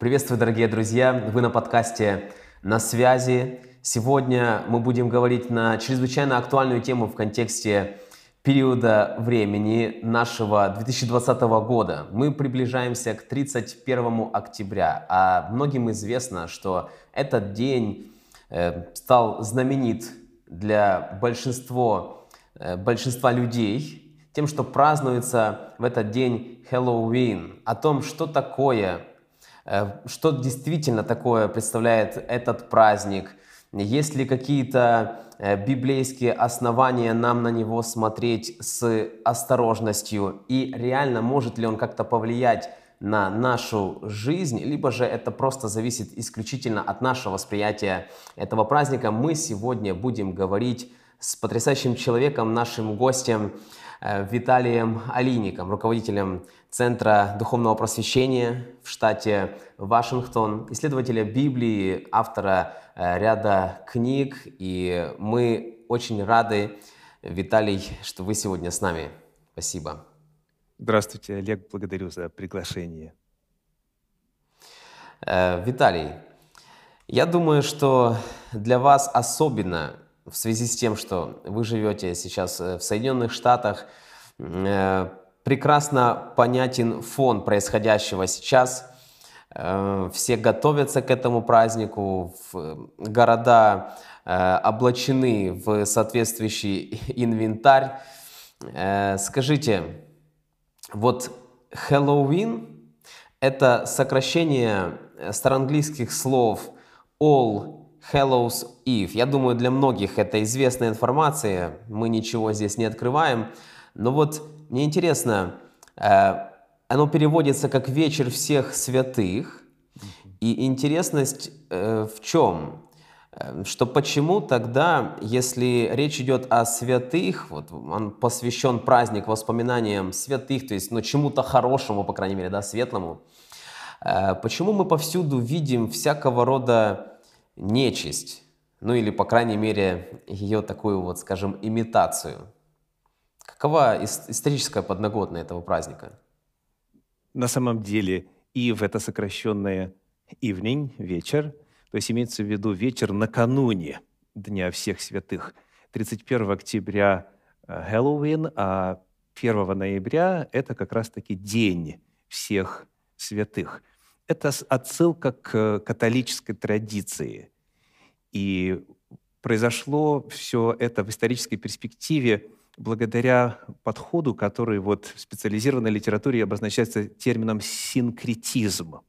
Приветствую, дорогие друзья! Вы на подкасте «На связи». Сегодня мы будем говорить на чрезвычайно актуальную тему в контексте периода времени нашего 2020 года. Мы приближаемся к 31 октября, а многим известно, что этот день э, стал знаменит для большинства, э, большинства людей тем, что празднуется в этот день Хэллоуин, о том, что такое что действительно такое представляет этот праздник? Есть ли какие-то э, библейские основания нам на него смотреть с осторожностью? И реально может ли он как-то повлиять на нашу жизнь, либо же это просто зависит исключительно от нашего восприятия этого праздника. Мы сегодня будем говорить с потрясающим человеком, нашим гостем э, Виталием Алиником, руководителем Центра духовного просвещения в штате Вашингтон, исследователя Библии, автора э, ряда книг. И мы очень рады, Виталий, что вы сегодня с нами. Спасибо. Здравствуйте, Олег, благодарю за приглашение. Э, Виталий, я думаю, что для вас особенно в связи с тем, что вы живете сейчас э, в Соединенных Штатах, прекрасно понятен фон происходящего сейчас. Э, все готовятся к этому празднику, города э, облачены в соответствующий инвентарь. Э, скажите, вот Хэллоуин – это сокращение староанглийских слов All Hallows Eve. Я думаю, для многих это известная информация, мы ничего здесь не открываем. Но вот мне интересно, э, оно переводится как «вечер всех святых», и интересность э, в чем? Э, что почему тогда, если речь идет о святых, вот он посвящен праздник воспоминаниям святых, то есть ну, чему-то хорошему, по крайней мере, да, светлому, почему мы повсюду видим всякого рода нечисть, ну или, по крайней мере, ее такую вот, скажем, имитацию – Какова историческая подноготная этого праздника? На самом деле, и в это сокращенное evening, вечер, то есть имеется в виду вечер накануне Дня всех святых. 31 октября э, Хэллоуин, а 1 ноября – это как раз-таки День всех святых. Это отсылка к католической традиции. И произошло все это в исторической перспективе – благодаря подходу, который вот в специализированной литературе обозначается термином синкретизм.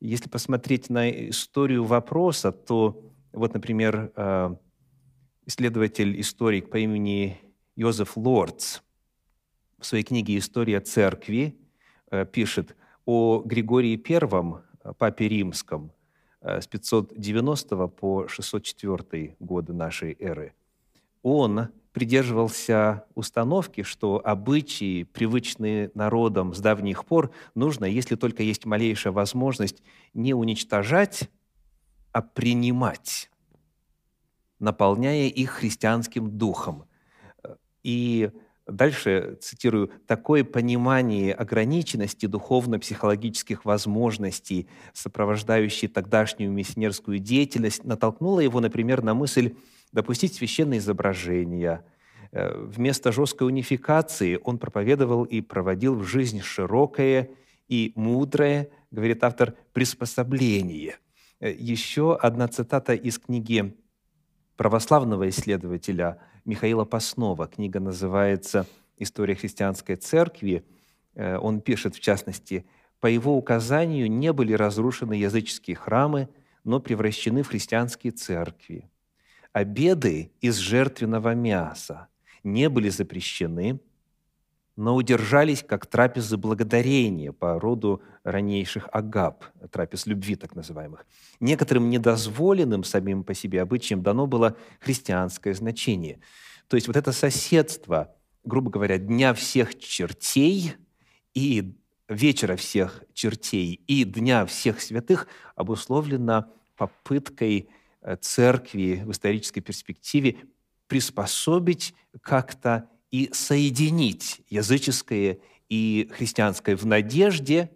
Если посмотреть на историю вопроса, то вот, например, э, исследователь-историк по имени Йозеф Лордс в своей книге «История церкви» э, пишет о Григории I, э, папе римском, с 590 по 604 годы нашей эры. Он придерживался установки, что обычаи, привычные народам с давних пор, нужно, если только есть малейшая возможность, не уничтожать, а принимать, наполняя их христианским духом. И дальше, цитирую, «такое понимание ограниченности духовно-психологических возможностей, сопровождающей тогдашнюю миссионерскую деятельность, натолкнуло его, например, на мысль допустить священные изображения. Э, вместо жесткой унификации он проповедовал и проводил в жизнь широкое и мудрое, говорит автор, приспособление. Э, еще одна цитата из книги православного исследователя Михаила Паснова. Книга называется «История христианской церкви». Э, он пишет, в частности, «По его указанию не были разрушены языческие храмы, но превращены в христианские церкви обеды из жертвенного мяса не были запрещены, но удержались как трапезы благодарения по роду ранейших агап, трапез любви так называемых. Некоторым недозволенным самим по себе обычаям дано было христианское значение. То есть вот это соседство, грубо говоря, дня всех чертей и вечера всех чертей и дня всех святых обусловлено попыткой Э, церкви в исторической перспективе приспособить как-то и соединить языческое и христианское в надежде,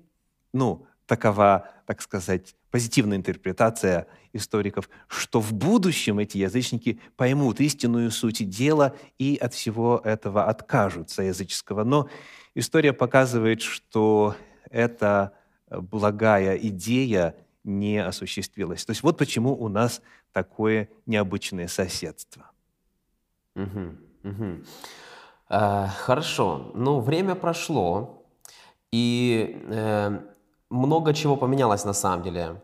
ну, такова, так сказать, позитивная интерпретация историков, что в будущем эти язычники поймут истинную суть дела и от всего этого откажутся языческого. Но история показывает, что эта благая идея не осуществилась. То есть вот почему у нас такое необычное соседство. Угу, угу. Э, хорошо. Ну, время прошло, и э, много чего поменялось на самом деле.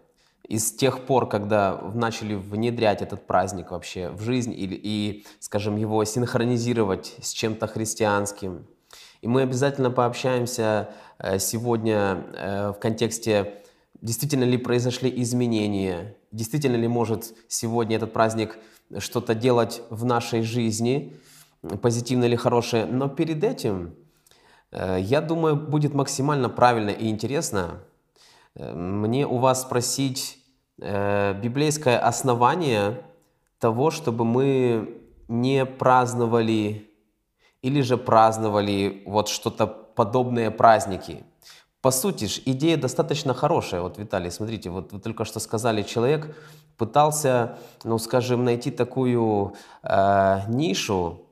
И с тех пор, когда начали внедрять этот праздник вообще в жизнь или, и, скажем, его синхронизировать с чем-то христианским. И мы обязательно пообщаемся э, сегодня э, в контексте, действительно ли произошли изменения, действительно ли может сегодня этот праздник что-то делать в нашей жизни, позитивное или хорошее. Но перед этим, э, я думаю, будет максимально правильно и интересно мне у вас спросить э, библейское основание того, чтобы мы не праздновали или же праздновали вот что-то подобные праздники. По сути ж, идея достаточно хорошая. Вот, Виталий, смотрите, вот вы только что сказали, человек пытался, ну, скажем, найти такую э, нишу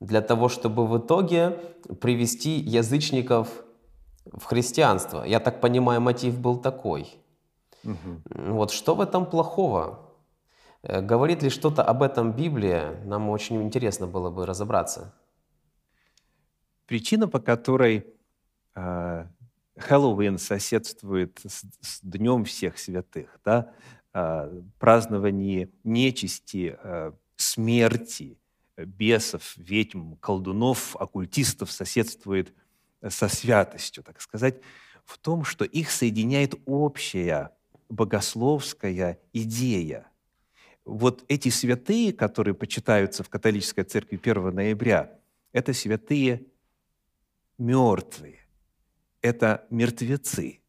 для того, чтобы в итоге привести язычников в христианство. Я так понимаю, мотив был такой. Угу. Вот что в этом плохого? Э, говорит ли что-то об этом Библия? Нам очень интересно было бы разобраться. Причина, по которой э, Хэллоуин соседствует с, с Днем всех святых, да, э, празднование нечисти, э, смерти, бесов, ведьм, колдунов, оккультистов соседствует – со святостью, так сказать, в том, что их соединяет общая богословская идея. Вот эти святые, которые почитаются в католической церкви 1 ноября, это святые мертвые, это мертвецы.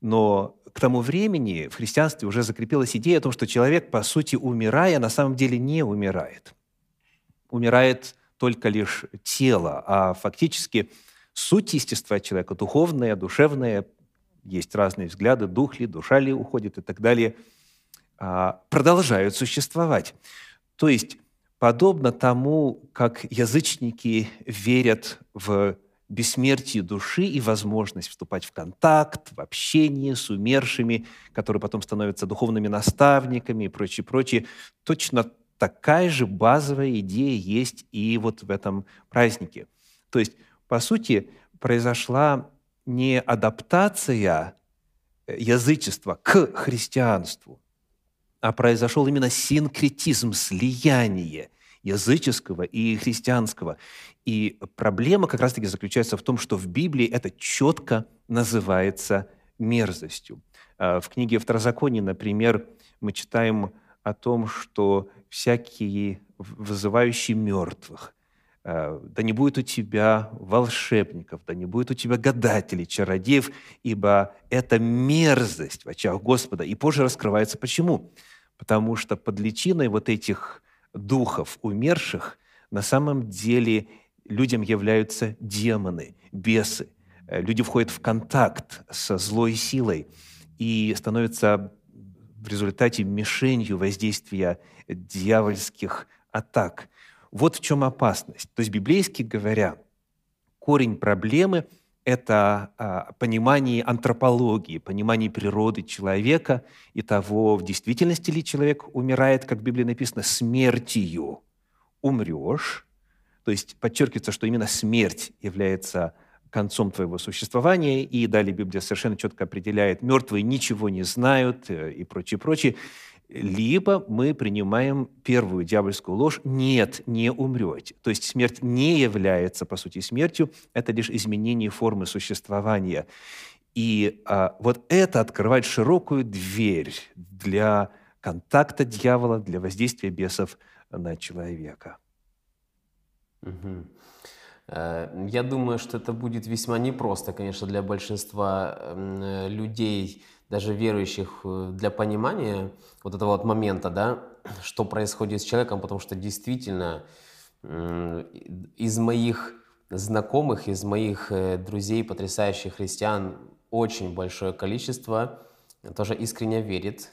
Но к тому времени в христианстве уже закрепилась идея о том, что человек, по сути, умирая, на самом деле не умирает. Умирает только лишь тело, а фактически – суть естества человека, духовная, душевная, есть разные взгляды, дух ли, душа ли уходит и так далее, а, продолжают существовать. То есть, подобно тому, как язычники верят в бессмертие души и возможность вступать в контакт, в общение с умершими, которые потом становятся духовными наставниками и прочее, прочее, точно такая же базовая идея есть и вот в этом празднике. То есть по сути, произошла не адаптация э, язычества к христианству, а произошел именно синкретизм, слияние языческого и христианского. И проблема как раз-таки заключается в том, что в Библии это четко называется мерзостью. А, в книге Второзакония, например, мы читаем о том, что всякие вызывающие мертвых, да не будет у тебя волшебников, да не будет у тебя гадателей, чародеев, ибо это мерзость в очах Господа. И позже раскрывается почему. Потому что под личиной вот этих духов умерших на самом деле людям являются демоны, бесы. Э, люди входят в контакт со злой силой и становятся в результате мишенью воздействия дьявольских атак – вот в чем опасность. То есть, библейски говоря, корень проблемы – это а, понимание антропологии, понимание природы человека и того, в действительности ли человек умирает, как в Библии написано, смертью. Умрешь, то есть подчеркивается, что именно смерть является концом твоего существования, и далее Библия совершенно четко определяет, мертвые ничего не знают э, и прочее, прочее либо мы принимаем первую дьявольскую ложь «нет, не умрете». То есть смерть не является, по сути, смертью, это лишь изменение формы существования. И а, вот это открывает широкую дверь для контакта дьявола, для воздействия бесов на человека. Угу. Я думаю, что это будет весьма непросто, конечно, для большинства людей, даже верующих, э, для понимания вот этого вот момента, да, что происходит с человеком, потому что действительно из моих знакомых, из моих э, друзей, потрясающих христиан, очень большое количество тоже искренне верит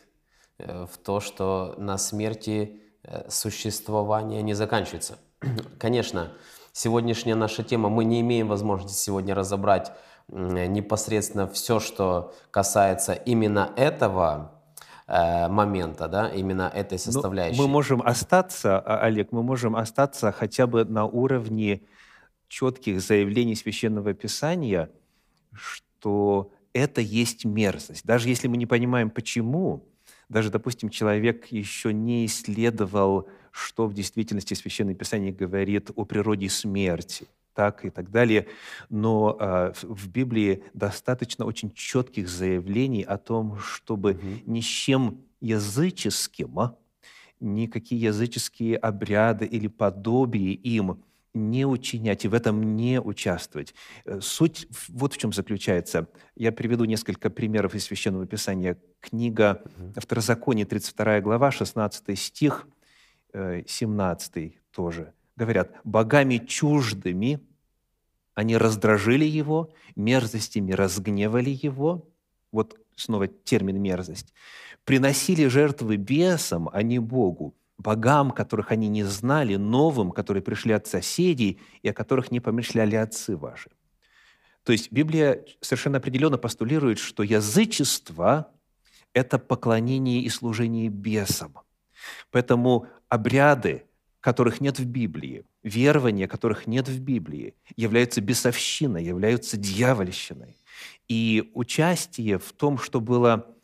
э, в то, что на смерти существование не заканчивается. Конечно, сегодняшняя наша тема, мы не имеем возможности сегодня разобрать непосредственно все, что касается именно этого э, момента, да, именно этой ну, составляющей. Но мы можем остаться, а, Олег, мы можем остаться хотя бы на уровне четких заявлений Священного Писания, что это есть мерзость. Даже если мы не понимаем, почему, даже, допустим, человек еще не исследовал, что в действительности Священное Писание говорит о природе смерти, так и так далее. Но э, в Библии достаточно очень четких заявлений о том, чтобы угу. ни с чем языческим, а, никакие языческие обряды или подобие им не учинять и в этом не участвовать. Э, суть вот в чем заключается. Я приведу несколько примеров из Священного Писания. Книга Второзаконие, 32 глава, 16 стих, 17 э, тоже. Говорят, «Богами чуждыми они раздражили его, мерзостями разгневали его». Вот снова термин «мерзость». «Приносили жертвы бесам, а не Богу, богам, которых они не знали, новым, которые пришли от соседей и о которых не помышляли отцы ваши. То есть Библия совершенно определенно постулирует, что язычество – это поклонение и служение бесам. Поэтому обряды, которых нет в Библии, верования, которых нет в Библии, являются бесовщиной, являются дьявольщиной. И участие в том, что было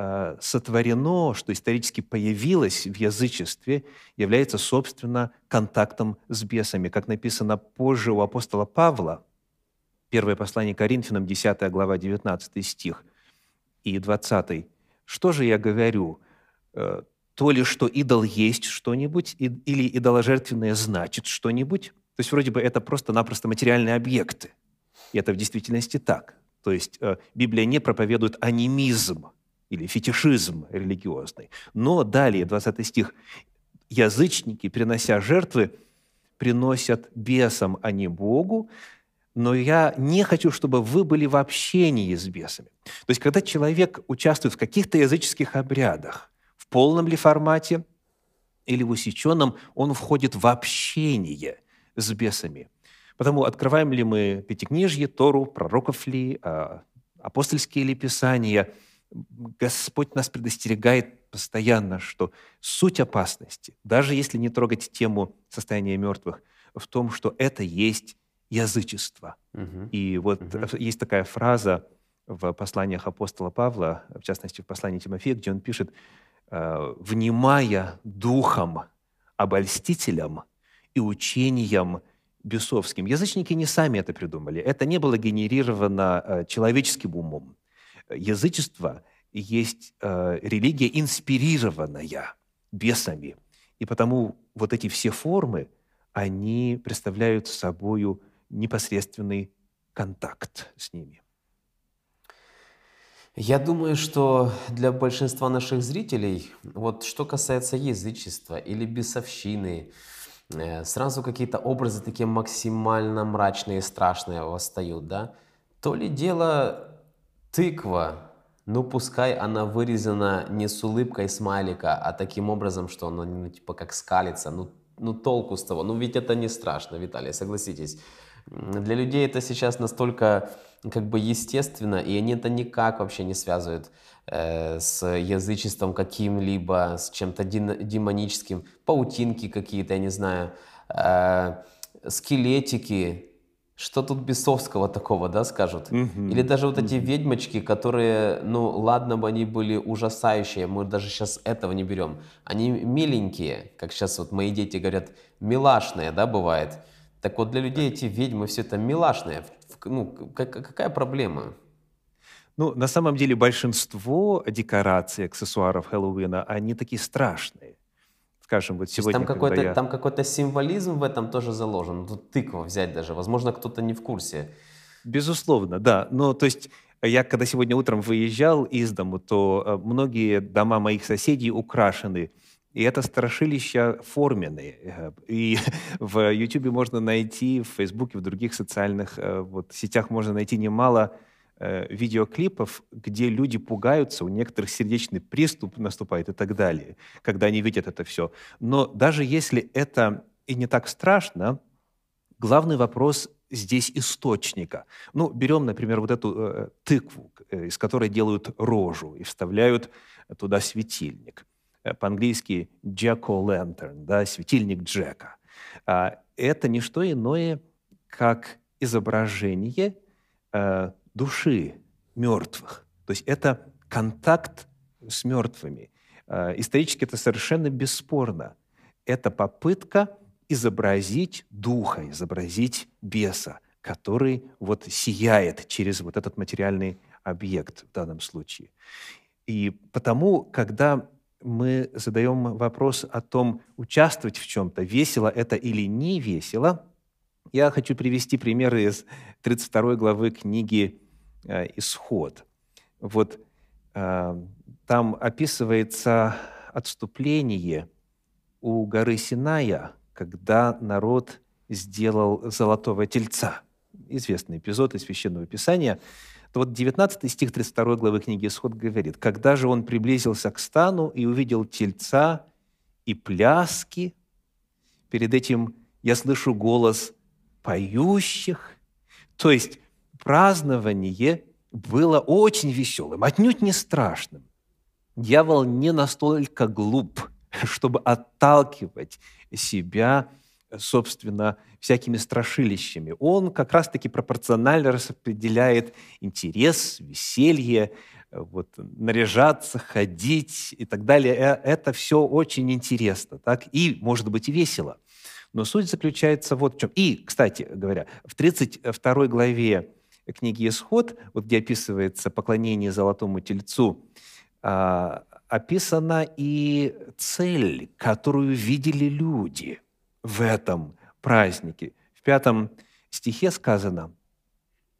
Э, сотворено, что исторически появилось в язычестве, является, собственно, контактом с бесами. Как написано позже у апостола Павла, первое послание Коринфянам, 10 глава, 19 стих и 20. «Что же я говорю? То ли, что идол есть что-нибудь, или идоложертвенное значит что-нибудь?» То есть вроде бы это просто-напросто материальные объекты. И это в действительности так. То есть э, Библия не проповедует анимизм, или фетишизм религиозный. Но далее, 20 стих, язычники, принося жертвы, приносят бесам, а не Богу, но я не хочу, чтобы вы были в общении с бесами. То есть, когда человек участвует в каких-то языческих обрядах, полном ли формате или в усеченном, он входит в общение с бесами. Потому открываем ли мы Пятикнижье, Тору, пророков ли, а, апостольские ли писания – Господь нас предостерегает постоянно, что суть опасности, даже если не трогать тему состояния мертвых, в том, что это есть язычество. Угу. И вот угу. есть такая фраза в посланиях апостола Павла, в частности в послании Тимофея, где он пишет, «Э, «внимая духом обольстителям и учением бесовским». Язычники не сами это придумали. Это не было генерировано э, человеческим умом язычество есть э, религия, инспирированная бесами. И потому вот эти все формы, они представляют собой непосредственный контакт с ними. Я думаю, что для большинства наших зрителей, вот что касается язычества или бесовщины, э, сразу какие-то образы такие максимально мрачные и страшные восстают, да? То ли дело Тыква, ну пускай она вырезана не с улыбкой смайлика, а таким образом, что она ну, типа как скалится, ну, ну толку с того, ну ведь это не страшно, Виталий, согласитесь. Для людей это сейчас настолько как бы естественно, и они это никак вообще не связывают э, с язычеством каким-либо, с чем-то демоническим, паутинки какие-то, я не знаю, э, скелетики, что тут бесовского такого, да, скажут? Mm-hmm. Или даже вот эти mm-hmm. ведьмочки, которые, ну, ладно бы они были ужасающие, мы даже сейчас этого не берем. Они миленькие, как сейчас вот мои дети говорят, милашные, да, бывает. Так вот для людей эти ведьмы все это милашные. Ну, какая проблема? Ну, на самом деле большинство декораций, аксессуаров Хэллоуина, они такие страшные скажем, вот сегодня, там какой-то, я... там какой-то символизм в этом тоже заложен. Тут тыква взять даже. Возможно, кто-то не в курсе. Безусловно, да. Но то есть я когда сегодня утром выезжал из дому, то э, многие дома моих соседей украшены. И это страшилища форменные. Э, и в YouTube можно найти, в Фейсбуке, в других социальных э, вот, сетях можно найти немало э, видеоклипов, где люди пугаются, у некоторых сердечный приступ наступает и так далее, когда они видят это все. Но даже если это и не так страшно, главный вопрос здесь источника. Ну, берем, например, вот эту э, тыкву, э, из которой делают рожу и вставляют туда светильник. Э, по-английски «jack-o'-lantern», да, светильник Джека. А, это не что иное, как изображение э, души мертвых. То есть это контакт с мертвыми. Э, исторически это совершенно бесспорно. Это попытка изобразить духа, изобразить беса, который вот сияет через вот этот материальный объект в данном случае. И потому, когда мы задаем вопрос о том, участвовать в чем-то, весело это или не весело, я хочу привести примеры из 32 главы книги э, «Исход». Вот э, там описывается отступление у горы Синая, когда народ сделал золотого тельца. Известный эпизод из Священного Писания – то вот 19 стих 32 главы книги «Исход» говорит, «Когда же он приблизился к стану и увидел тельца и пляски, перед этим я слышу голос поющих». То есть празднование было очень веселым, отнюдь не страшным. Дьявол не настолько глуп, чтобы отталкивать себя собственно, всякими страшилищами. Он как раз-таки пропорционально распределяет интерес, веселье, вот, наряжаться, ходить и так далее. Э, это все очень интересно, так? И, может быть, и весело. Но суть заключается вот в чем. И, кстати говоря, в 32 главе книги «Исход», вот где описывается поклонение золотому тельцу, а, описана и цель, которую видели люди – в этом празднике. В пятом стихе сказано,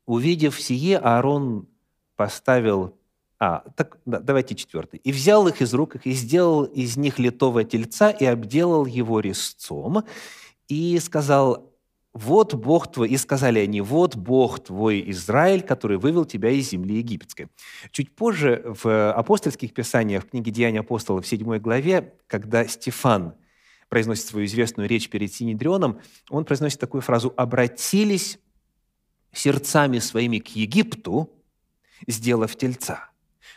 «Увидев сие, Аарон поставил...» А, так, да, давайте четвертый. «И взял их из рук их, и сделал из них литого тельца, и обделал его резцом, и сказал, вот Бог твой, и сказали они, вот Бог твой Израиль, который вывел тебя из земли египетской. Чуть позже в апостольских писаниях, в книге «Деяния апостолов» в 7 главе, когда Стефан – произносит свою известную речь перед Синедрионом, он произносит такую фразу «обратились сердцами своими к Египту, сделав тельца».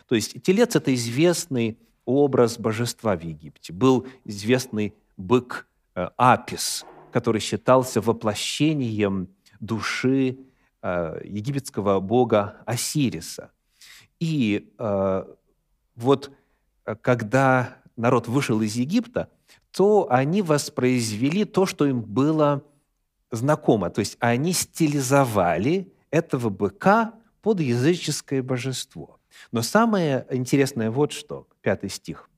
То есть телец – это известный образ божества в Египте. Был известный бык э, Апис, который считался воплощением души э, египетского бога Осириса. И э, вот когда народ вышел из Египта – то они воспроизвели то, что им было знакомо. То есть они стилизовали этого быка под языческое божество. Но самое интересное вот что, пятый стих.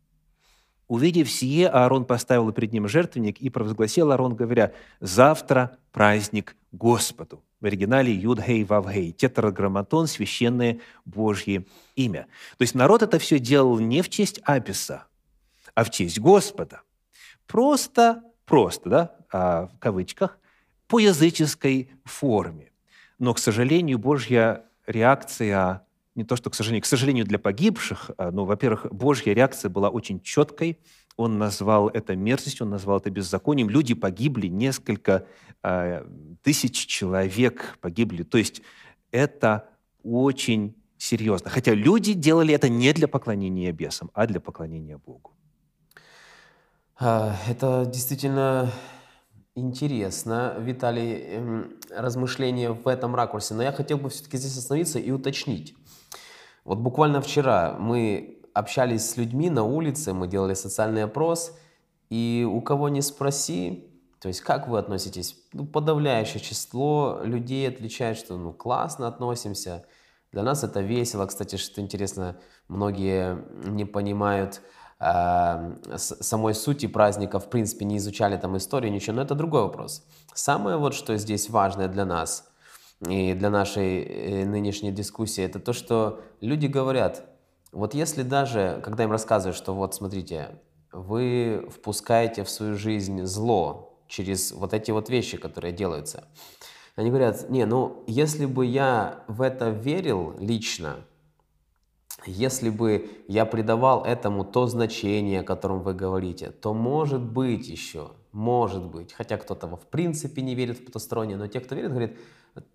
«Увидев сие, Аарон поставил пред ним жертвенник и провозгласил Аарон, говоря, «Завтра праздник Господу». В оригинале Юдгей Вавгей, тетраграмматон, священное Божье имя. То есть народ это все делал не в честь Аписа, а в честь Господа – Просто, просто, да, а, в кавычках, по языческой форме. Но, к сожалению, Божья реакция, не то что, к сожалению, к сожалению для погибших, а, но, во-первых, Божья реакция была очень четкой. Он назвал это мерзостью, он назвал это беззаконием. Люди погибли, несколько э, тысяч человек погибли. То есть это очень серьезно. Хотя люди делали это не для поклонения бесам, а для поклонения Богу. А, это действительно интересно, Виталий, эм, размышления в этом ракурсе. Но я хотел бы все-таки здесь остановиться и уточнить. Вот буквально вчера мы общались с людьми на улице, мы делали социальный опрос, и у кого не спроси, то есть как вы относитесь? Ну, подавляющее число людей отвечает, что ну классно относимся, для нас это весело. Кстати, что интересно, многие не понимают, самой сути праздника, в принципе, не изучали там историю, ничего, но это другой вопрос. Самое вот, что здесь важное для нас и для нашей э, нынешней дискуссии, это то, что люди говорят, вот если даже, когда им рассказывают, что вот, смотрите, вы впускаете в свою жизнь зло через вот эти вот вещи, которые делаются, Они говорят, не, ну, если бы я в это верил лично, если бы я придавал этому то значение, о котором вы говорите, то может быть еще, может быть, хотя кто-то в принципе не верит в потустороннее, но те, кто верит, говорят,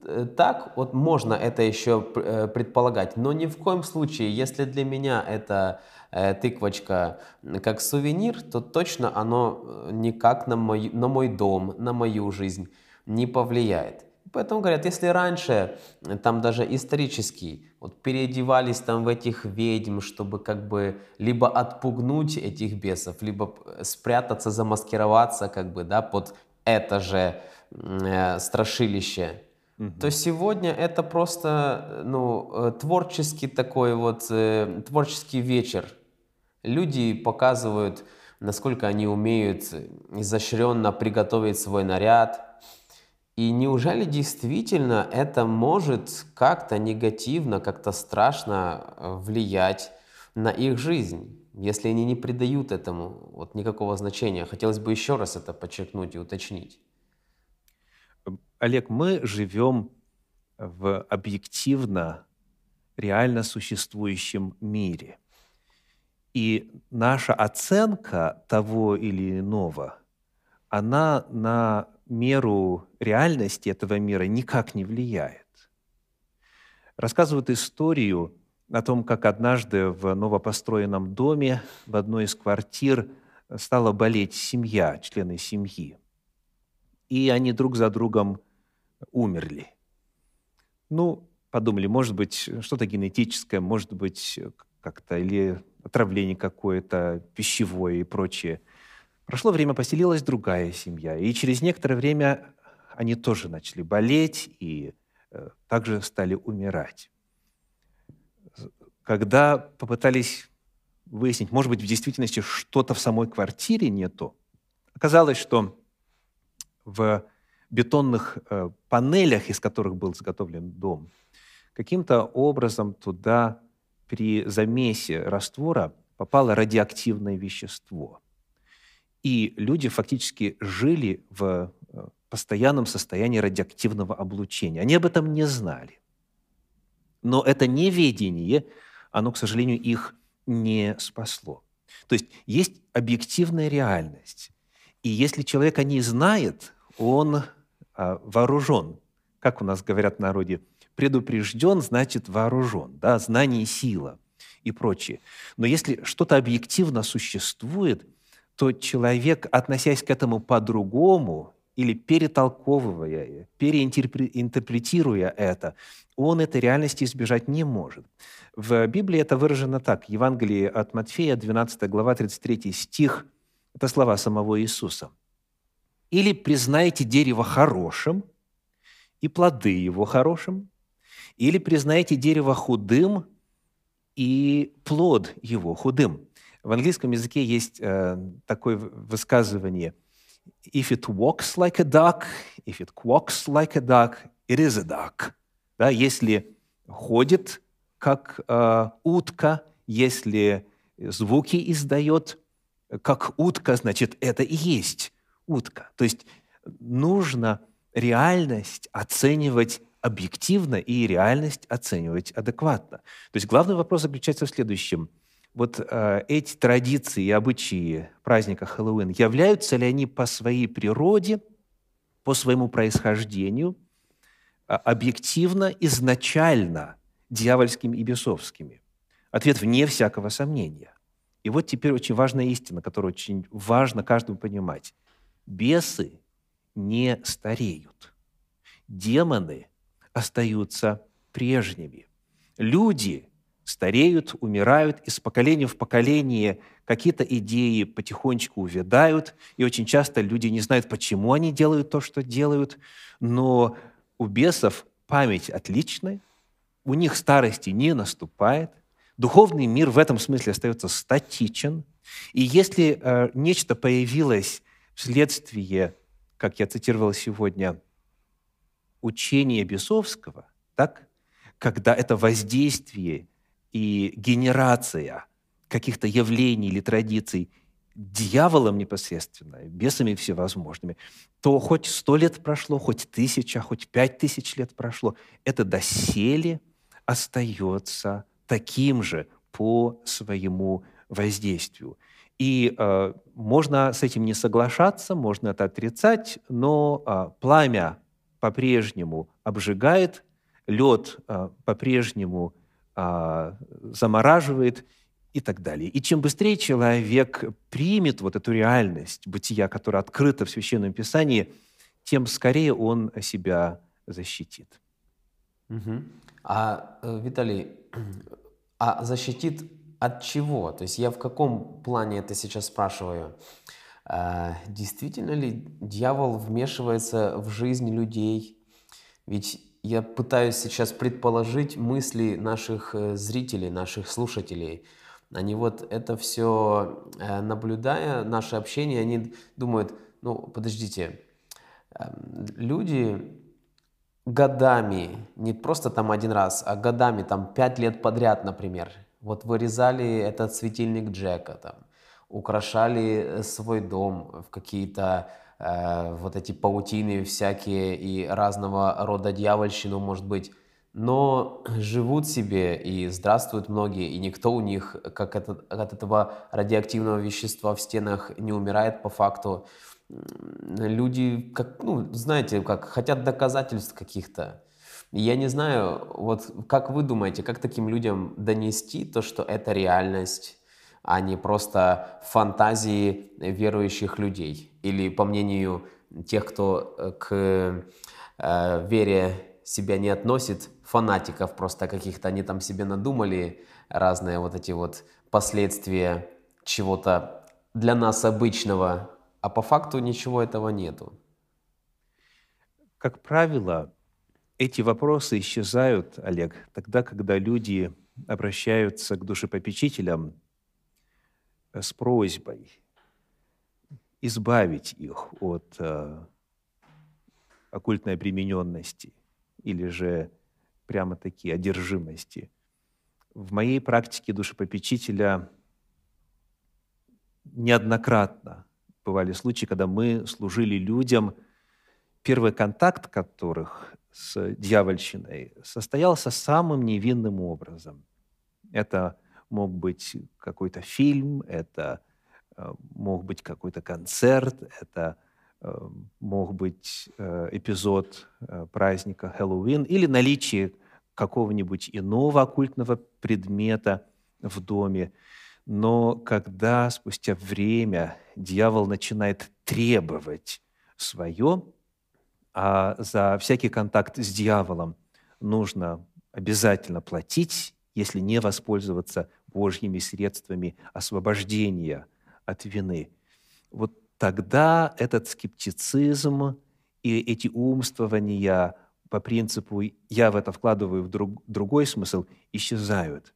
«Э, так вот можно это еще э, предполагать, но ни в коем случае, если для меня это э, тыквочка как сувенир, то точно оно никак на мой, на мой дом, на мою жизнь не повлияет. Поэтому говорят, если раньше, там даже исторически, вот переодевались там в этих ведьм, чтобы как бы либо отпугнуть этих бесов, либо спрятаться, замаскироваться как бы, да, под это же э, страшилище, угу. то сегодня это просто, ну, э, творческий такой вот, э, творческий вечер. Люди показывают, насколько они умеют изощренно приготовить свой наряд, и неужели действительно это может как-то негативно, как-то страшно э, влиять на их жизнь, если они не придают этому вот никакого значения? Хотелось бы еще раз это подчеркнуть и уточнить. Олег, мы живем в объективно, реально существующем мире. И наша оценка того или иного, она на меру реальности этого мира никак не влияет. Рассказывают историю о том, как однажды в новопостроенном доме в одной из квартир стала болеть семья, члены семьи. И они друг за другом умерли. Ну, подумали, может быть, что-то генетическое, может быть, как-то или отравление какое-то, пищевое и прочее – Прошло время, поселилась другая семья, и через некоторое время они тоже начали болеть и э, также стали умирать. Когда попытались выяснить, может быть, в действительности что-то в самой квартире не то, оказалось, что в бетонных э, панелях, из которых был изготовлен дом, каким-то образом туда при замесе раствора попало радиоактивное вещество – и люди фактически жили в э, постоянном состоянии радиоактивного облучения. Они об этом не знали. Но это неведение, оно, к сожалению, их не спасло. То есть есть объективная реальность. И если человек о ней знает, он а, вооружен. Как у нас говорят в народе, предупрежден, значит вооружен. Да? Знание – сила и прочее. Но если что-то объективно существует – то человек, относясь к этому по-другому или перетолковывая, переинтерпретируя это, он этой реальности избежать не может. В Библии это выражено так. Евангелие от Матфея, 12 глава, 33 стих. Это слова самого Иисуса. «Или признайте дерево хорошим, и плоды его хорошим, или признайте дерево худым, и плод его худым. В английском языке есть э, такое высказывание «If it walks like a duck, if it quacks like a duck, it is a duck». Да, если ходит как э, утка, если звуки издает как утка, значит, это и есть утка. То есть нужно реальность оценивать объективно и реальность оценивать адекватно. То есть главный вопрос заключается в следующем – вот э, эти традиции и обычаи праздника Хэллоуин, являются ли они по своей природе, по своему происхождению, э, объективно, изначально дьявольскими и бесовскими? Ответ вне всякого сомнения. И вот теперь очень важная истина, которую очень важно каждому понимать. Бесы не стареют. Демоны остаются прежними. Люди стареют, умирают, из поколения в поколение какие-то идеи потихонечку увядают, и очень часто люди не знают, почему они делают то, что делают, но у бесов память отличная, у них старости не наступает, духовный мир в этом смысле остается статичен, и если э, нечто появилось вследствие, как я цитировал сегодня, учения бесовского, так, когда это воздействие и генерация каких-то явлений или традиций дьяволом непосредственно, бесами всевозможными, то хоть сто лет прошло, хоть тысяча, хоть пять тысяч лет прошло, это доселе остается таким же по своему воздействию. И э, можно с этим не соглашаться, можно это отрицать, но э, пламя по-прежнему обжигает, лед э, по-прежнему замораживает и так далее. И чем быстрее человек примет вот эту реальность бытия, которая открыта в Священном Писании, тем скорее он себя защитит. Угу. А, э, Виталий, а защитит от чего? То есть я в каком плане это сейчас спрашиваю? А, действительно ли дьявол вмешивается в жизнь людей? Ведь я пытаюсь сейчас предположить мысли наших э, зрителей, наших слушателей. Они вот это все, э, наблюдая наше общение, они думают, ну, подождите, эм, люди годами, не просто там один раз, а годами, там пять лет подряд, например, вот вырезали этот светильник Джека, там, украшали э, свой дом в какие-то э, вот эти паутины всякие и разного рода дьявольщину, может быть, но живут себе и здравствуют многие, и никто у них как это, от этого радиоактивного вещества в стенах не умирает по факту. Люди, как, ну, знаете, как хотят доказательств каких-то. Я не знаю, вот как вы думаете, как таким людям донести то, что это реальность, а не просто фантазии верующих людей? Или, по мнению тех, кто э, к э, вере себя не относит, фанатиков просто каких-то, они там себе надумали разные вот эти вот последствия чего-то для нас обычного, а по факту ничего этого нету. Как правило, эти вопросы исчезают, Олег, тогда, когда люди обращаются к душепопечителям с просьбой избавить их от э, оккультной примененности или же прямо-таки одержимости. В моей практике душепопечителя неоднократно бывали случаи, когда мы служили людям, первый контакт которых с дьявольщиной состоялся самым невинным образом. Это мог быть какой-то фильм, это э, мог быть какой-то концерт, это э, мог быть э, эпизод праздника Хэллоуин или наличие какого-нибудь иного оккультного предмета в доме. Но когда спустя время дьявол начинает требовать свое, а за всякий контакт с дьяволом нужно обязательно платить, если не воспользоваться Божьими средствами освобождения от вины. Вот тогда этот скептицизм и эти умствования по принципу «я в это вкладываю в друг, другой смысл» исчезают.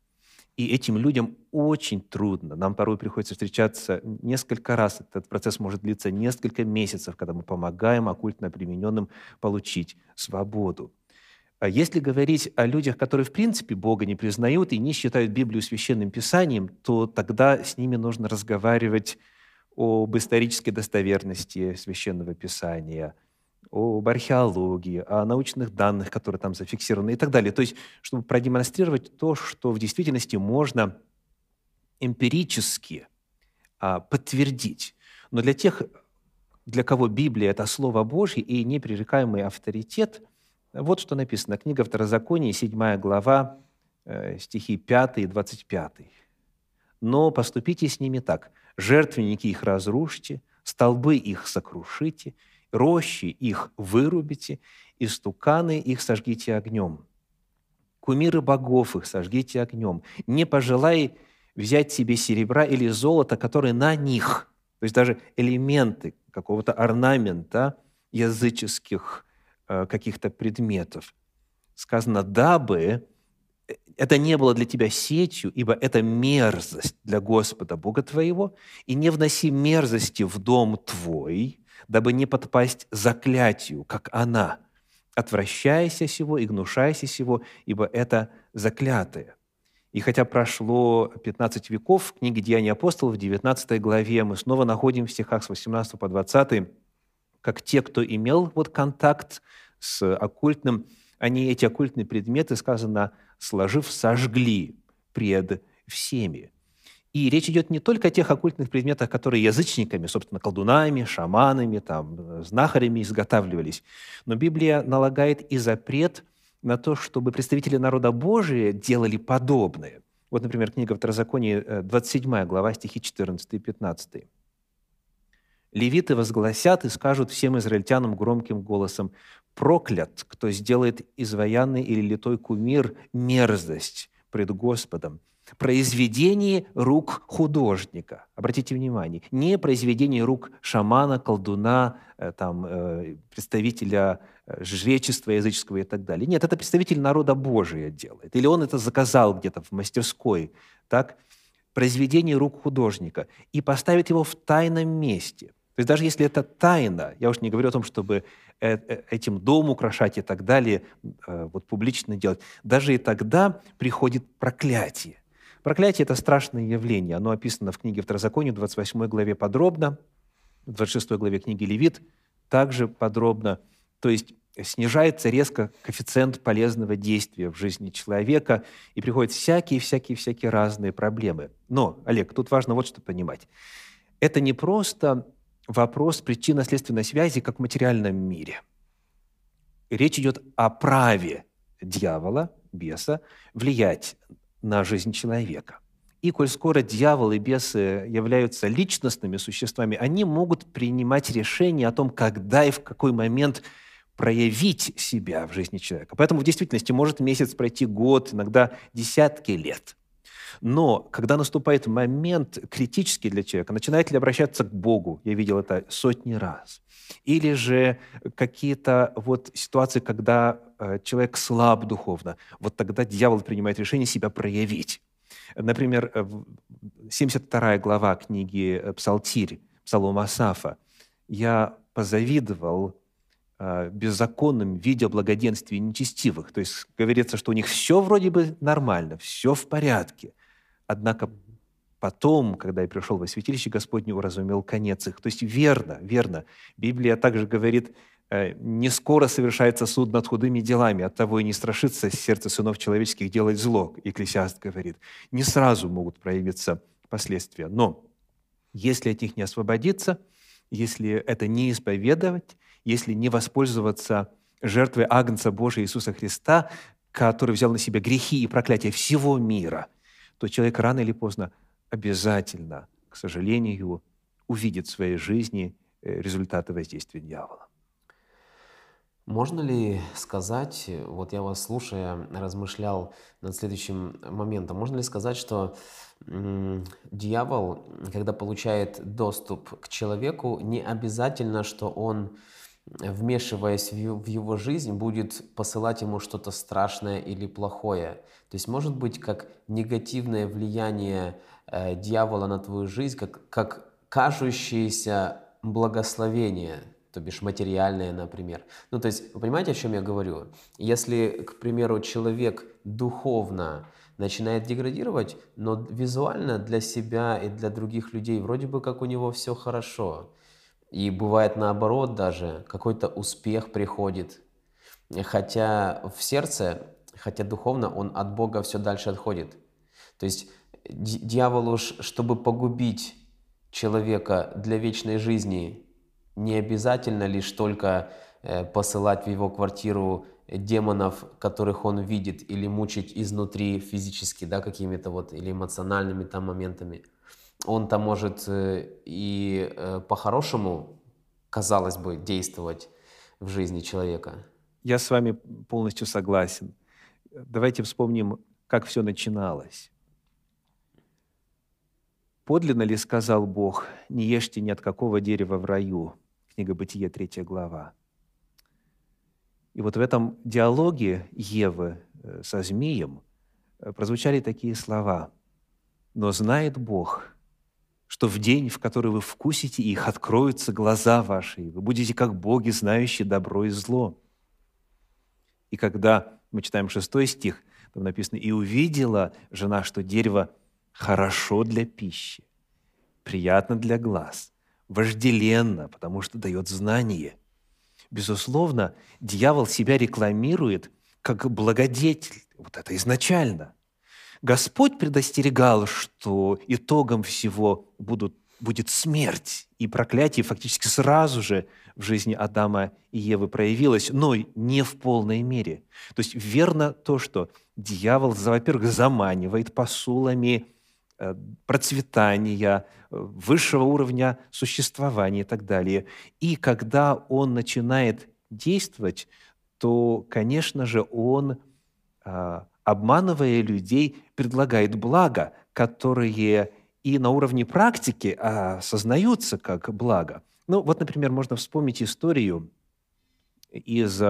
И этим людям очень трудно. Нам порой приходится встречаться несколько раз. Этот процесс может длиться несколько месяцев, когда мы помогаем оккультно примененным получить свободу. А если говорить о людях, которые в принципе Бога не признают и не считают Библию священным писанием, то тогда с ними нужно разговаривать об исторической достоверности священного писания – об археологии, о научных данных, которые там зафиксированы и так далее. То есть, чтобы продемонстрировать то, что в действительности можно эмпирически а, подтвердить. Но для тех, для кого Библия – это Слово Божье и непререкаемый авторитет, вот что написано. Книга Второзакония, 7 глава, э, стихи 5 и 25. «Но поступите с ними так. Жертвенники их разрушьте, столбы их сокрушите, рощи их вырубите, и стуканы их сожгите огнем. Кумиры богов их сожгите огнем. Не пожелай взять себе серебра или золота, которые на них, то есть даже элементы какого-то орнамента языческих каких-то предметов. Сказано, дабы это не было для тебя сетью, ибо это мерзость для Господа Бога твоего, и не вноси мерзости в дом твой, дабы не подпасть заклятию, как она. Отвращайся сего и гнушайся сего, ибо это заклятое. И хотя прошло 15 веков, в книге «Деяния апостолов» в 19 главе мы снова находим в стихах с 18 по 20, как те, кто имел вот контакт с оккультным, они эти оккультные предметы, сказано, сложив, сожгли пред всеми. И речь идет не только о тех оккультных предметах, которые язычниками, собственно, колдунами, шаманами, там, знахарями изготавливались, но Библия налагает и запрет на то, чтобы представители народа Божия делали подобное. Вот, например, книга Второзакония, 27 э, глава, стихи 14 и 15. «Левиты возгласят и скажут всем израильтянам громким голосом, «Проклят, кто сделает изваянный или литой кумир мерзость пред Господом, произведение рук художника. Обратите внимание, не произведение рук шамана, колдуна, э, там, э, представителя э, жречества языческого и так далее. Нет, это представитель народа Божия делает. Или он это заказал где-то в мастерской. Так? Произведение рук художника. И поставит его в тайном месте. То есть даже если это тайна, я уж не говорю о том, чтобы этим дом украшать и так далее, вот публично делать, даже и тогда приходит проклятие. Проклятие – это страшное явление. Оно описано в книге Второзакония, 28 главе подробно, в 26 главе книги Левит также подробно. То есть снижается резко коэффициент полезного действия в жизни человека, и приходят всякие-всякие-всякие разные проблемы. Но, Олег, тут важно вот что понимать. Это не просто вопрос причинно-следственной связи, как в материальном мире. Речь идет о праве дьявола, беса, влиять на жизнь человека. И коль скоро дьявол и бесы являются личностными существами, они могут принимать решение о том, когда и в какой момент проявить себя в жизни человека. Поэтому в действительности может месяц пройти год, иногда десятки лет. Но когда наступает момент критический для человека, начинает ли обращаться к Богу, я видел это сотни раз, или же какие-то вот ситуации, когда э, человек слаб духовно, вот тогда дьявол принимает решение себя проявить. Например, 72 глава книги э, «Псалтирь», Псалом Асафа. «Я позавидовал э, беззаконным, видя благоденствие нечестивых». То есть говорится, что у них все вроде бы нормально, все в порядке. Однако Потом, когда я пришел во святилище Господне, уразумел конец их. То есть верно, верно. Библия также говорит, э, не скоро совершается суд над худыми делами, от того и не страшится сердце сынов человеческих делать зло, Екклесиаст говорит. Не сразу могут проявиться последствия. Но если от них не освободиться, если это не исповедовать, если не воспользоваться жертвой Агнца Божия Иисуса Христа, который взял на себя грехи и проклятия всего мира, то человек рано или поздно обязательно, к сожалению, увидит в своей жизни э, результаты воздействия дьявола. Можно ли сказать, вот я вас слушая, размышлял над следующим моментом, можно ли сказать, что дьявол, когда получает доступ к человеку, не обязательно, что он, вмешиваясь в его жизнь, будет посылать ему что-то страшное или плохое? То есть может быть как негативное влияние э, дьявола на твою жизнь, как, как кажущееся благословение, то бишь материальное, например. Ну, то есть, вы понимаете, о чем я говорю? Если, к примеру, человек духовно начинает деградировать, но визуально для себя и для других людей вроде бы как у него все хорошо. И бывает наоборот даже, какой-то успех приходит. Хотя в сердце, хотя духовно он от Бога все дальше отходит. То есть дьяволу, чтобы погубить человека для вечной жизни, не обязательно лишь только э, посылать в его квартиру демонов, которых он видит, или мучить изнутри физически, да, какими-то вот, или эмоциональными там моментами. Он там может э, и э, по-хорошему, казалось бы, действовать в жизни человека. Я с вами полностью согласен. Давайте вспомним, как все начиналось. Подлинно ли сказал Бог, не ешьте ни от какого дерева в раю? Книга Бытие, 3 глава. И вот в этом диалоге Евы э, со змеем прозвучали такие слова. «Но знает Бог, что в день, в который вы вкусите их, откроются глаза ваши, и вы будете как боги, знающие добро и зло». И когда мы читаем шестой стих, Там написано, «И увидела жена, что дерево хорошо для пищи, приятно для глаз, вожделенно, потому что дает знание». Безусловно, дьявол себя рекламирует как благодетель. Вот это изначально. Господь предостерегал, что итогом всего будут, будет смерть, и проклятие фактически сразу же в жизни Адама и Евы проявилось, но не в полной мере. То есть верно то, что дьявол, во-первых, заманивает посулами э, процветания, высшего уровня существования и так далее. И когда он начинает действовать, то, конечно же, он, а, обманывая людей, предлагает блага, которые и на уровне практики осознаются как благо. Ну, вот, например, можно вспомнить историю из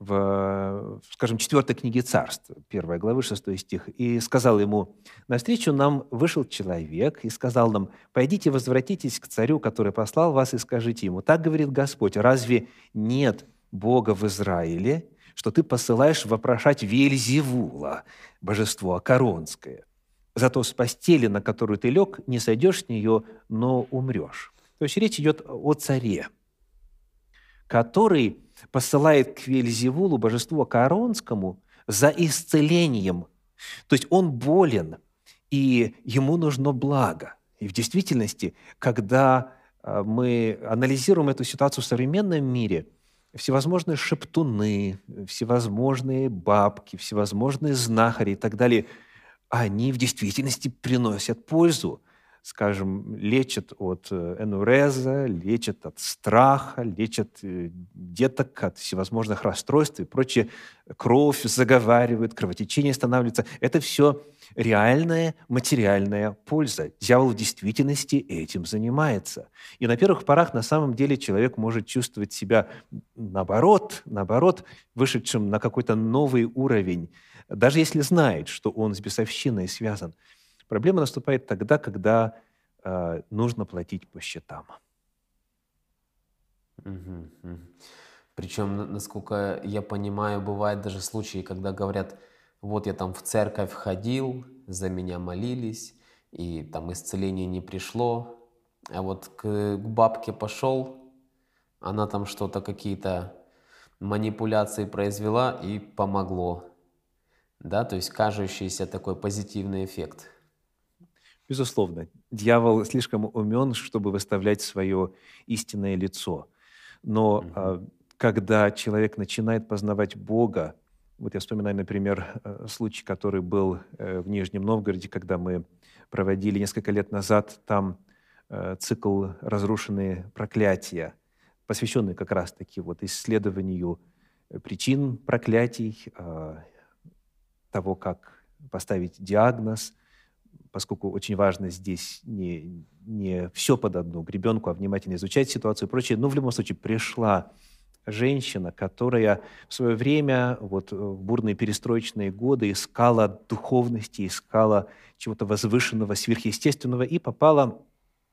в, скажем, четвертой книге Царств, первая глава, шестой стих, и сказал ему, «Навстречу нам вышел человек и сказал нам, пойдите, возвратитесь к царю, который послал вас, и скажите ему, так говорит Господь, разве нет Бога в Израиле, что ты посылаешь вопрошать Вельзевула, божество Акаронское? Зато с постели, на которую ты лег, не сойдешь с нее, но умрешь». То есть речь идет о царе, который посылает к Вельзевулу, божеству Акаронскому, за исцелением. То есть он болен, и ему нужно благо. И в действительности, когда а, мы анализируем эту ситуацию в современном мире, всевозможные шептуны, всевозможные бабки, всевозможные знахари и так далее, они в действительности приносят пользу скажем, лечат от э, энуреза, лечат от страха, лечат э, деток от всевозможных расстройств и прочее. Кровь заговаривают, кровотечение останавливается. Это все реальная материальная польза. Дьявол в действительности этим занимается. И на первых порах на самом деле человек может чувствовать себя наоборот, наоборот, вышедшим на какой-то новый уровень, даже если знает, что он с бесовщиной связан – Проблема наступает тогда, когда э, нужно платить по счетам. Угу, Причем, насколько я понимаю, бывают даже случаи, когда говорят, вот я там в церковь ходил, за меня молились, и там исцеление не пришло, а вот к, к бабке пошел, она там что-то, какие-то манипуляции произвела и помогло. Да, то есть кажущийся такой позитивный эффект – Безусловно, дьявол слишком умен, чтобы выставлять свое истинное лицо. Но угу. когда человек начинает познавать Бога, вот я вспоминаю, например, э, случай, который был э, в Нижнем Новгороде, когда мы проводили несколько лет назад там э, цикл «Разрушенные проклятия», посвященный как раз-таки вот исследованию причин проклятий, того, как поставить диагноз, поскольку очень важно здесь не, не все под одну гребенку, а внимательно изучать ситуацию и прочее. Но в любом случае пришла женщина, которая в свое время, вот в бурные перестроечные годы, искала духовности, искала чего-то возвышенного, сверхъестественного и попала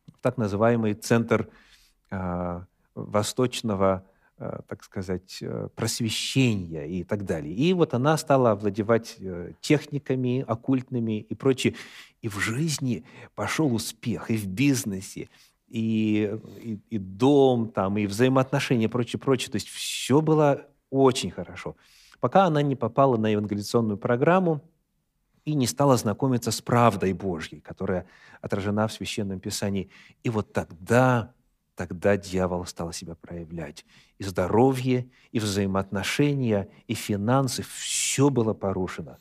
в так называемый центр э, восточного Э, так сказать, э, просвещения и так далее. И вот она стала овладевать э, техниками оккультными и прочее. И в жизни пошел успех, и в бизнесе, и, и, и дом, там, и взаимоотношения, прочее, прочее. То есть все было очень хорошо. Пока она не попала на евангелиционную программу и не стала знакомиться с правдой Божьей, которая отражена в Священном Писании. И вот тогда тогда дьявол стал себя проявлять. И здоровье, и взаимоотношения, и финансы – все было порушено.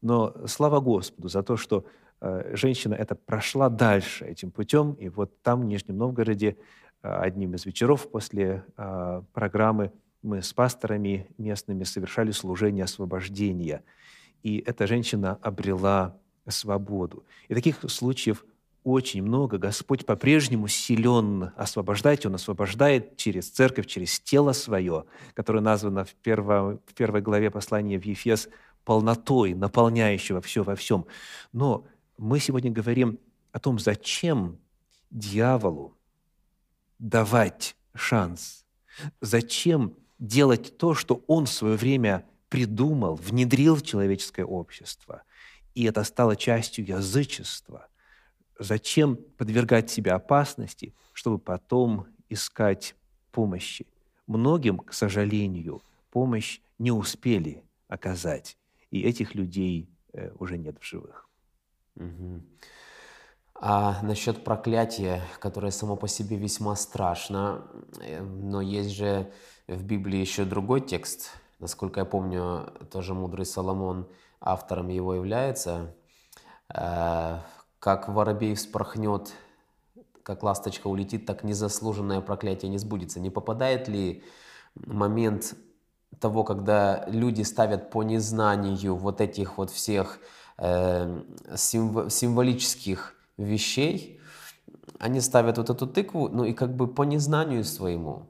Но слава Господу за то, что э, женщина это прошла дальше этим путем. И вот там, в Нижнем Новгороде, э, одним из вечеров после э, программы мы с пасторами местными совершали служение освобождения. И эта женщина обрела свободу. И таких случаев очень много. Господь по-прежнему силен освобождать. Он освобождает через церковь, через тело свое, которое названо в, перво, в первой главе послания в Ефес полнотой, наполняющего все во всем. Но мы сегодня говорим о том, зачем дьяволу давать шанс, зачем делать то, что он в свое время придумал, внедрил в человеческое общество, и это стало частью язычества. Зачем подвергать себя опасности, чтобы потом искать помощи? Многим, к сожалению, помощь не успели оказать, и этих людей э, уже нет в живых. Угу. А насчет проклятия, которое само по себе весьма страшно, э, но есть же в Библии еще другой текст, насколько я помню, тоже мудрый Соломон автором его является, э, как воробей вспорхнет, как ласточка улетит, так незаслуженное проклятие не сбудется. Не попадает ли момент того, когда люди ставят по незнанию вот этих вот всех э, символических вещей, они ставят вот эту тыкву, ну и как бы по незнанию своему.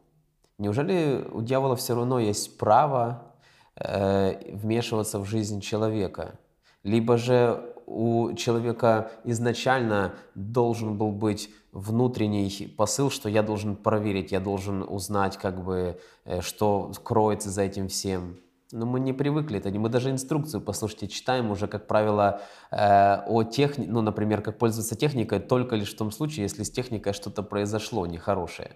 Неужели у дьявола все равно есть право э, вмешиваться в жизнь человека? Либо же у человека изначально должен был быть внутренний посыл, что я должен проверить, я должен узнать, как бы, э, что кроется за этим всем. Но мы не привыкли это, мы даже инструкцию, послушайте, читаем уже, как правило, э, о технике, ну, например, как пользоваться техникой только лишь в том случае, если с техникой что-то произошло нехорошее.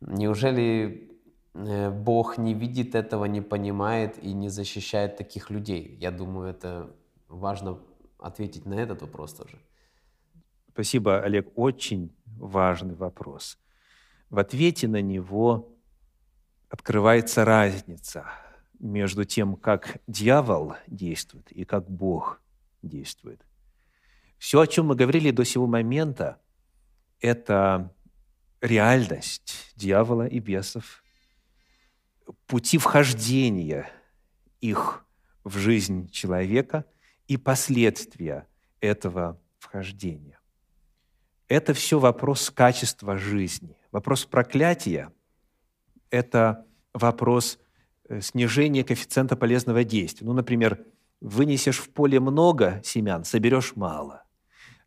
Неужели э, Бог не видит этого, не понимает и не защищает таких людей? Я думаю, это важно ответить на этот вопрос тоже. Спасибо, Олег. Очень важный вопрос. В ответе на него открывается разница – между тем, как дьявол действует и как Бог действует. Все, о чем мы говорили до сего момента, это реальность дьявола и бесов, пути вхождения их в жизнь человека и последствия этого вхождения. Это все вопрос качества жизни. Вопрос проклятия – это вопрос Э, снижение коэффициента полезного действия. Ну, например, вынесешь в поле много семян, соберешь мало.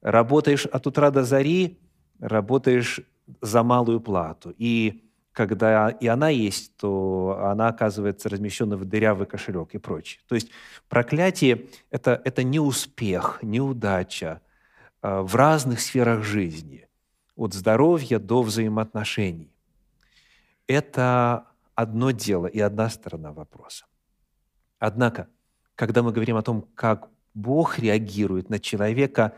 Работаешь от утра до зари, работаешь за малую плату. И когда и она есть, то она оказывается размещена в дырявый кошелек и прочее. То есть проклятие это, – это не успех, неудача э, в разных сферах жизни, от здоровья до взаимоотношений. Это одно дело и одна сторона вопроса. Однако, когда мы говорим о том, как Бог реагирует на человека,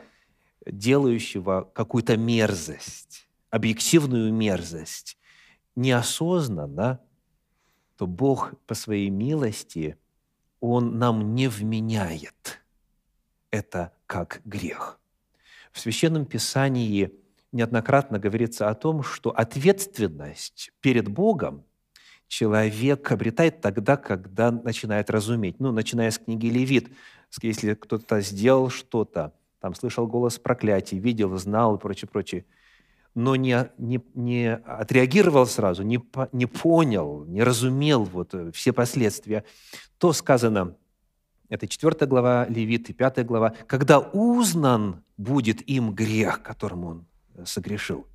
делающего какую-то мерзость, объективную мерзость, неосознанно, то Бог по своей милости, Он нам не вменяет это как грех. В Священном Писании неоднократно говорится о том, что ответственность перед Богом человек обретает тогда, когда начинает разуметь. Ну, начиная с книги Левит, если кто-то сделал что-то, там слышал голос проклятий, видел, знал и прочее, прочее, но не, не, не отреагировал сразу, не, не понял, не разумел вот э, все последствия, то сказано, это 4 глава Левит и 5 глава, когда узнан будет им грех, которым он э, согрешил,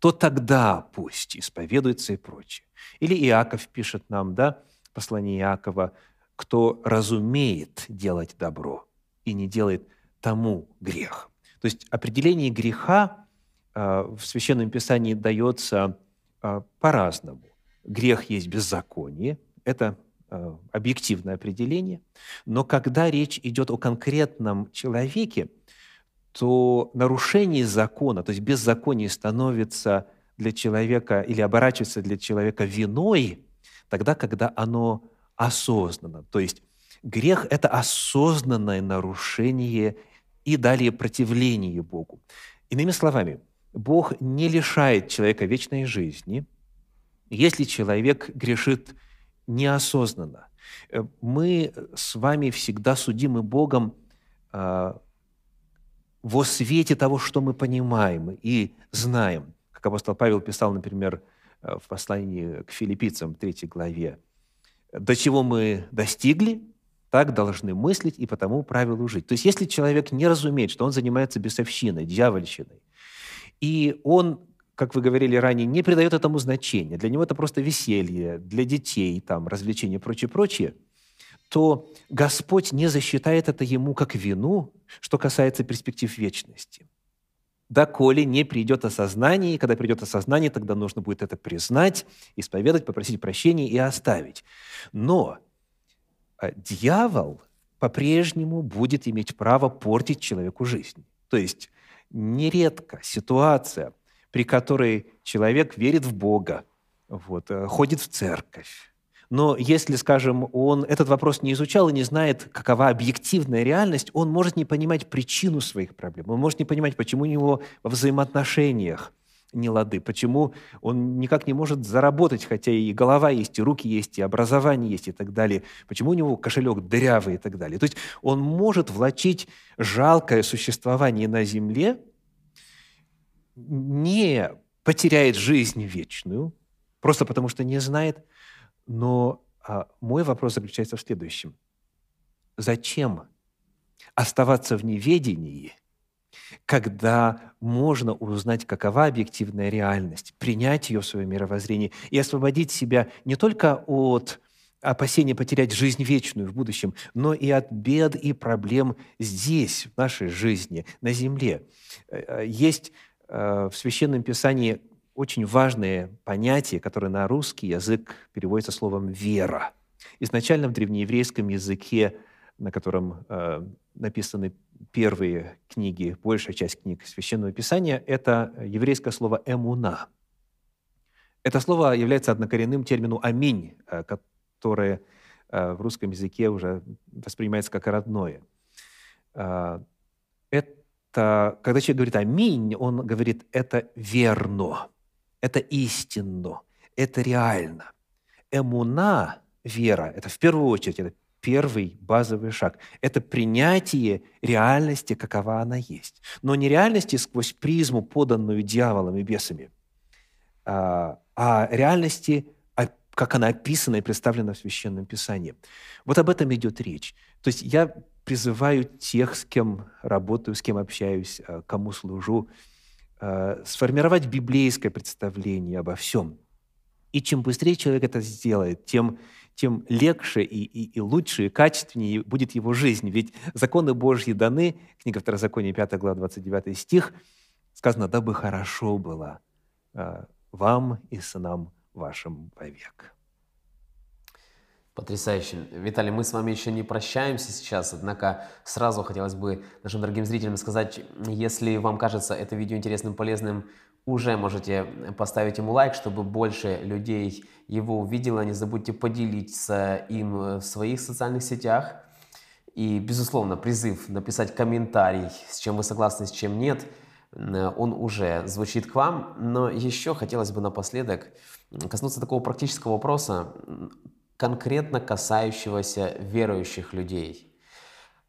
то тогда пусть исповедуется и прочее. Или Иаков пишет нам, да, послание Иакова, кто разумеет делать добро и не делает тому грех. То есть определение греха в Священном Писании дается э, по-разному. Грех есть беззаконие, это э, объективное определение, но когда речь идет о конкретном человеке, то нарушение закона, то есть беззаконие становится для человека или оборачивается для человека виной тогда, когда оно осознанно. То есть грех – это осознанное нарушение и далее противление Богу. Иными словами, Бог не лишает человека вечной жизни, если человек грешит неосознанно. Э, мы с вами всегда судимы Богом а, во свете того, что мы понимаем и знаем как апостол Павел писал, например, э, в послании к филиппийцам, 3 главе, «До чего мы достигли, так должны мыслить и по тому правилу жить». То есть если человек не разумеет, что он занимается бесовщиной, дьявольщиной, и он, как вы говорили ранее, не придает этому значения, для него это просто веселье, для детей, там, развлечения и прочее, прочее, то Господь не засчитает это ему как вину, что касается перспектив вечности. Доколе не придет осознание, и когда придет осознание, тогда нужно будет это признать, исповедать, попросить прощения и оставить. Но а, дьявол по-прежнему будет иметь право портить человеку жизнь. То есть нередко ситуация, при которой человек верит в Бога, вот, э, ходит в церковь, но если, скажем, он этот вопрос не изучал и не знает, какова объективная реальность, он может не понимать причину своих проблем, он может не понимать, почему у него во взаимоотношениях не лады, почему он никак не может заработать, хотя и голова есть, и руки есть, и образование есть, и так далее, почему у него кошелек дырявый и так далее. То есть он может влачить жалкое существование на земле, не потеряет жизнь вечную, просто потому что не знает, но а, мой вопрос заключается в следующем. Зачем оставаться в неведении – когда можно узнать, какова объективная реальность, принять ее в свое мировоззрение и освободить себя не только от опасения потерять жизнь вечную в будущем, но и от бед и проблем здесь, в нашей жизни, на земле. Э, э, есть э, в Священном Писании очень важное понятие, которое на русский язык переводится словом «вера». Изначально в древнееврейском языке, на котором написаны первые книги, большая часть книг Священного Писания – это еврейское слово «эмуна». Это слово является однокоренным термину «аминь», э, которое э, в русском языке уже воспринимается как родное. Э, это, когда человек говорит «аминь», он говорит «это верно», «это истинно», «это реально». Эмуна, вера, это в первую очередь, это первый базовый шаг. Это принятие реальности, какова она есть. Но не реальности сквозь призму, поданную дьяволом и бесами, а, а реальности, а, как она описана и представлена в Священном Писании. Вот об этом идет речь. То есть я призываю тех, с кем работаю, с кем общаюсь, а, кому служу, сформировать библейское представление обо всем. И чем быстрее человек это сделает, тем тем легче и, и, и лучше, и качественнее будет его жизнь. Ведь законы Божьи даны, книга Второзакония, 5 глава, 29 стих, сказано, «Дабы хорошо было э, вам и сынам вашим вовек». Потрясающе. Виталий, мы с вами еще не прощаемся сейчас, однако сразу хотелось бы нашим дорогим зрителям сказать, если вам кажется это видео интересным, полезным, уже можете поставить ему лайк, чтобы больше людей его увидело. Не забудьте поделиться им в своих социальных сетях. И, безусловно, призыв написать комментарий, с чем вы согласны, с чем нет, он уже звучит к вам. Но еще хотелось бы напоследок коснуться такого практического вопроса, конкретно касающегося верующих людей,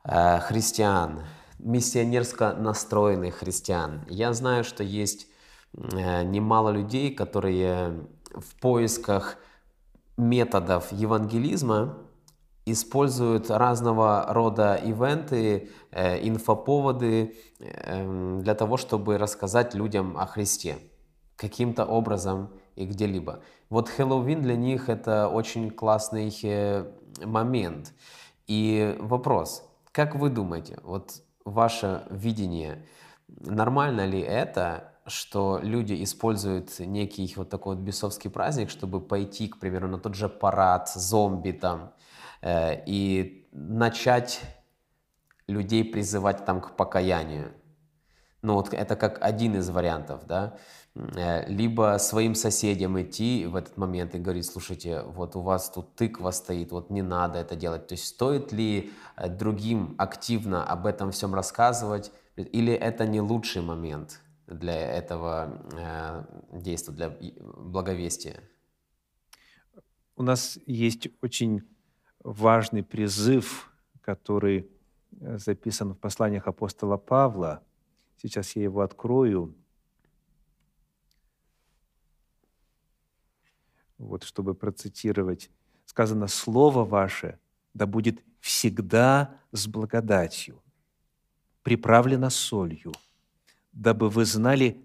э, христиан, миссионерско настроенных христиан. Я знаю, что есть Э, немало людей, которые в поисках методов евангелизма используют разного рода ивенты, э, инфоповоды эм, для того, чтобы рассказать людям о Христе каким-то образом и где-либо. Вот Хэллоуин для них это очень классный э, момент. И вопрос, как вы думаете, вот ваше видение, нормально ли это что люди используют некий вот такой вот бесовский праздник, чтобы пойти, к примеру, на тот же парад зомби там э, и начать людей призывать там к покаянию. Ну вот это как один из вариантов, да. Э, либо своим соседям идти в этот момент и говорить, слушайте, вот у вас тут тыква стоит, вот не надо это делать. То есть стоит ли э, другим активно об этом всем рассказывать, или это не лучший момент? Для этого э, действия, для благовестия? У нас есть очень важный призыв, который э, записан в посланиях апостола Павла. Сейчас я его открою. Вот, чтобы процитировать. Сказано, «Слово ваше да будет всегда с благодатью, приправлено солью, дабы вы знали,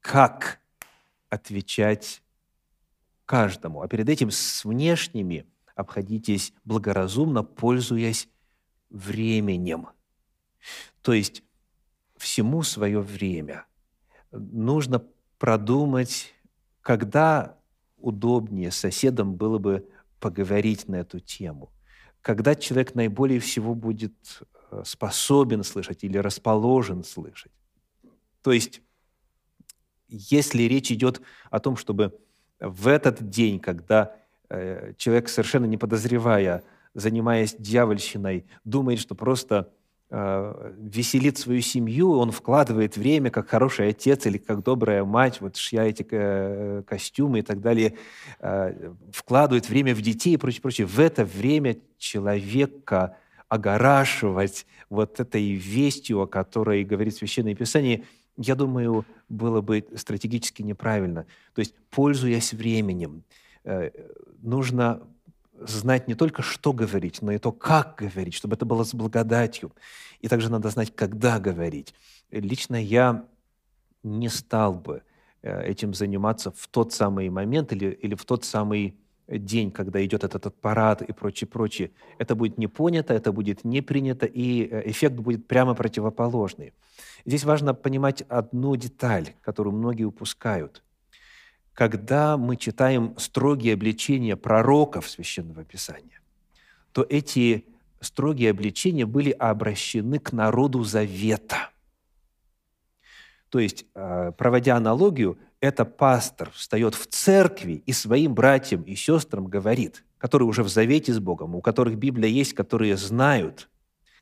как отвечать каждому. А перед этим с внешними обходитесь благоразумно, пользуясь временем. То есть всему свое время. Нужно продумать, когда удобнее соседом было бы поговорить на эту тему, когда человек наиболее всего будет э, способен слышать или расположен слышать. То есть, если речь идет о том, чтобы в этот день, когда э, человек, совершенно не подозревая, занимаясь дьявольщиной, думает, что просто э, веселит свою семью, он вкладывает время, как хороший отец или как добрая мать, вот шья эти э, костюмы и так далее, э, вкладывает время в детей и прочее, прочее. В это время человека огорашивать вот этой вестью, о которой говорит Священное Писание, я думаю, было бы стратегически неправильно. То есть, пользуясь временем, э, нужно знать не только, что говорить, но и то, как говорить, чтобы это было с благодатью. И также надо знать, когда говорить. Лично я не стал бы э, этим заниматься в тот самый момент или, или в тот самый день, когда идет этот, этот парад и прочее, прочее. Это будет не понято, это будет не принято, и э, эффект будет прямо противоположный. Здесь важно понимать одну деталь, которую многие упускают – когда мы читаем строгие обличения пророков Священного Писания, то эти строгие обличения были обращены к народу Завета. То есть, э, проводя аналогию, это пастор встает в церкви и своим братьям и сестрам говорит, которые уже в завете с Богом, у которых Библия есть, которые знают,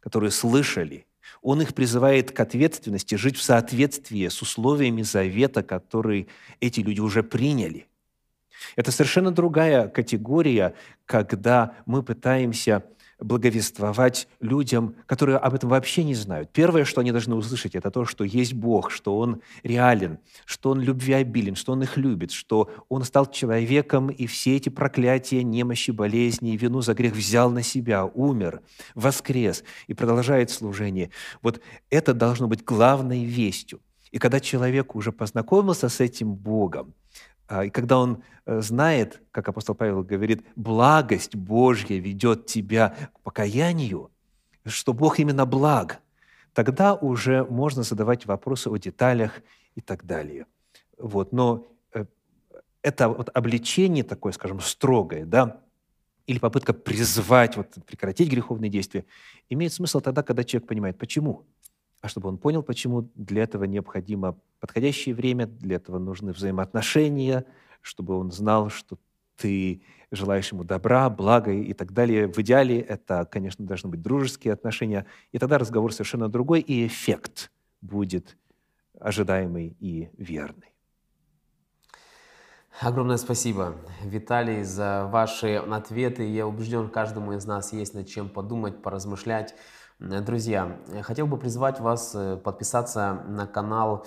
которые слышали – он их призывает к ответственности, жить в соответствии с условиями завета, который эти люди уже приняли. Это совершенно другая категория, когда мы пытаемся благовествовать людям, которые об этом вообще не знают. Первое, что они должны услышать, это то, что есть Бог, что Он реален, что Он любвеобилен, что Он их любит, что Он стал человеком, и все эти проклятия, немощи, болезни и вину за грех взял на себя, умер, воскрес и продолжает служение. Вот это должно быть главной вестью. И когда человек уже познакомился с этим Богом, и когда он э, знает, как апостол Павел говорит, благость Божья ведет тебя к покаянию, что Бог именно благ, тогда уже можно задавать вопросы о деталях и так далее. Вот. Но э, это вот обличение такое, скажем, строгое, да, или попытка призвать, вот, прекратить греховные действия, имеет смысл тогда, когда человек понимает, почему. А чтобы он понял, почему, для этого необходимо подходящее время, для этого нужны взаимоотношения, чтобы он знал, что ты желаешь ему добра, блага и так далее. В идеале это, конечно, должны быть дружеские отношения, и тогда разговор совершенно другой, и эффект будет ожидаемый и верный. Огромное спасибо, Виталий, за ваши ответы. Я убежден, каждому из нас есть над чем подумать, поразмышлять. Э, друзья, хотел бы призвать вас э, подписаться на канал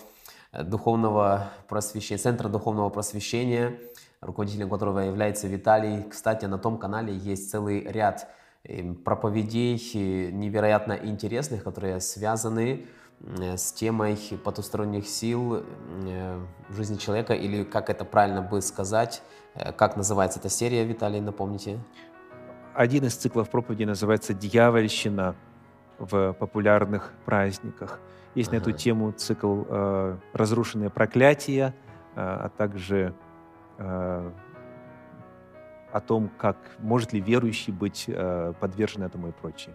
э, Духовного просвещения, Центра Духовного Просвещения, руководителем которого является Виталий. Кстати, на том канале есть целый ряд проповедей невероятно интересных, которые связаны с темой потусторонних сил в жизни человека, или как это правильно бы сказать, как называется эта серия, Виталий, напомните? Один из циклов проповеди называется «Дьявольщина в популярных праздниках. Есть ага. на эту тему цикл э, «Разрушенные проклятия», э, а также э, о том, как может ли верующий быть э, подвержен этому и прочее.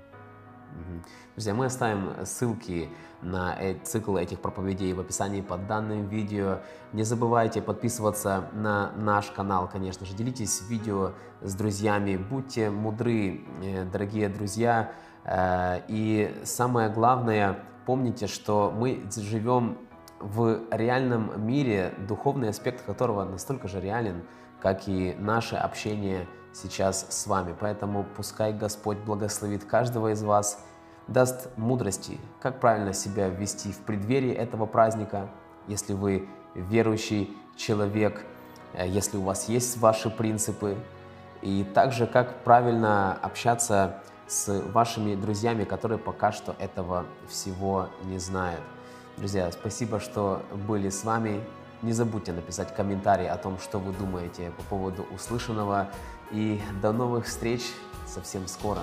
Друзья, мы оставим ссылки на цикл этих проповедей в описании под данным видео. Не забывайте подписываться на наш канал, конечно же. Делитесь видео с друзьями. Будьте мудры, э, дорогие друзья. Э, и самое главное, помните, что мы живем в реальном мире, духовный аспект которого настолько же реален, как и наше общение сейчас с вами. Поэтому пускай Господь благословит каждого из вас, даст мудрости, как правильно себя вести в преддверии этого праздника, если вы верующий человек, э, если у вас есть ваши принципы, и также как правильно общаться с вашими друзьями, которые пока что этого всего не знают. Друзья, спасибо, что были с вами. Не забудьте написать комментарий о том, что вы думаете по поводу услышанного. И до новых встреч совсем скоро.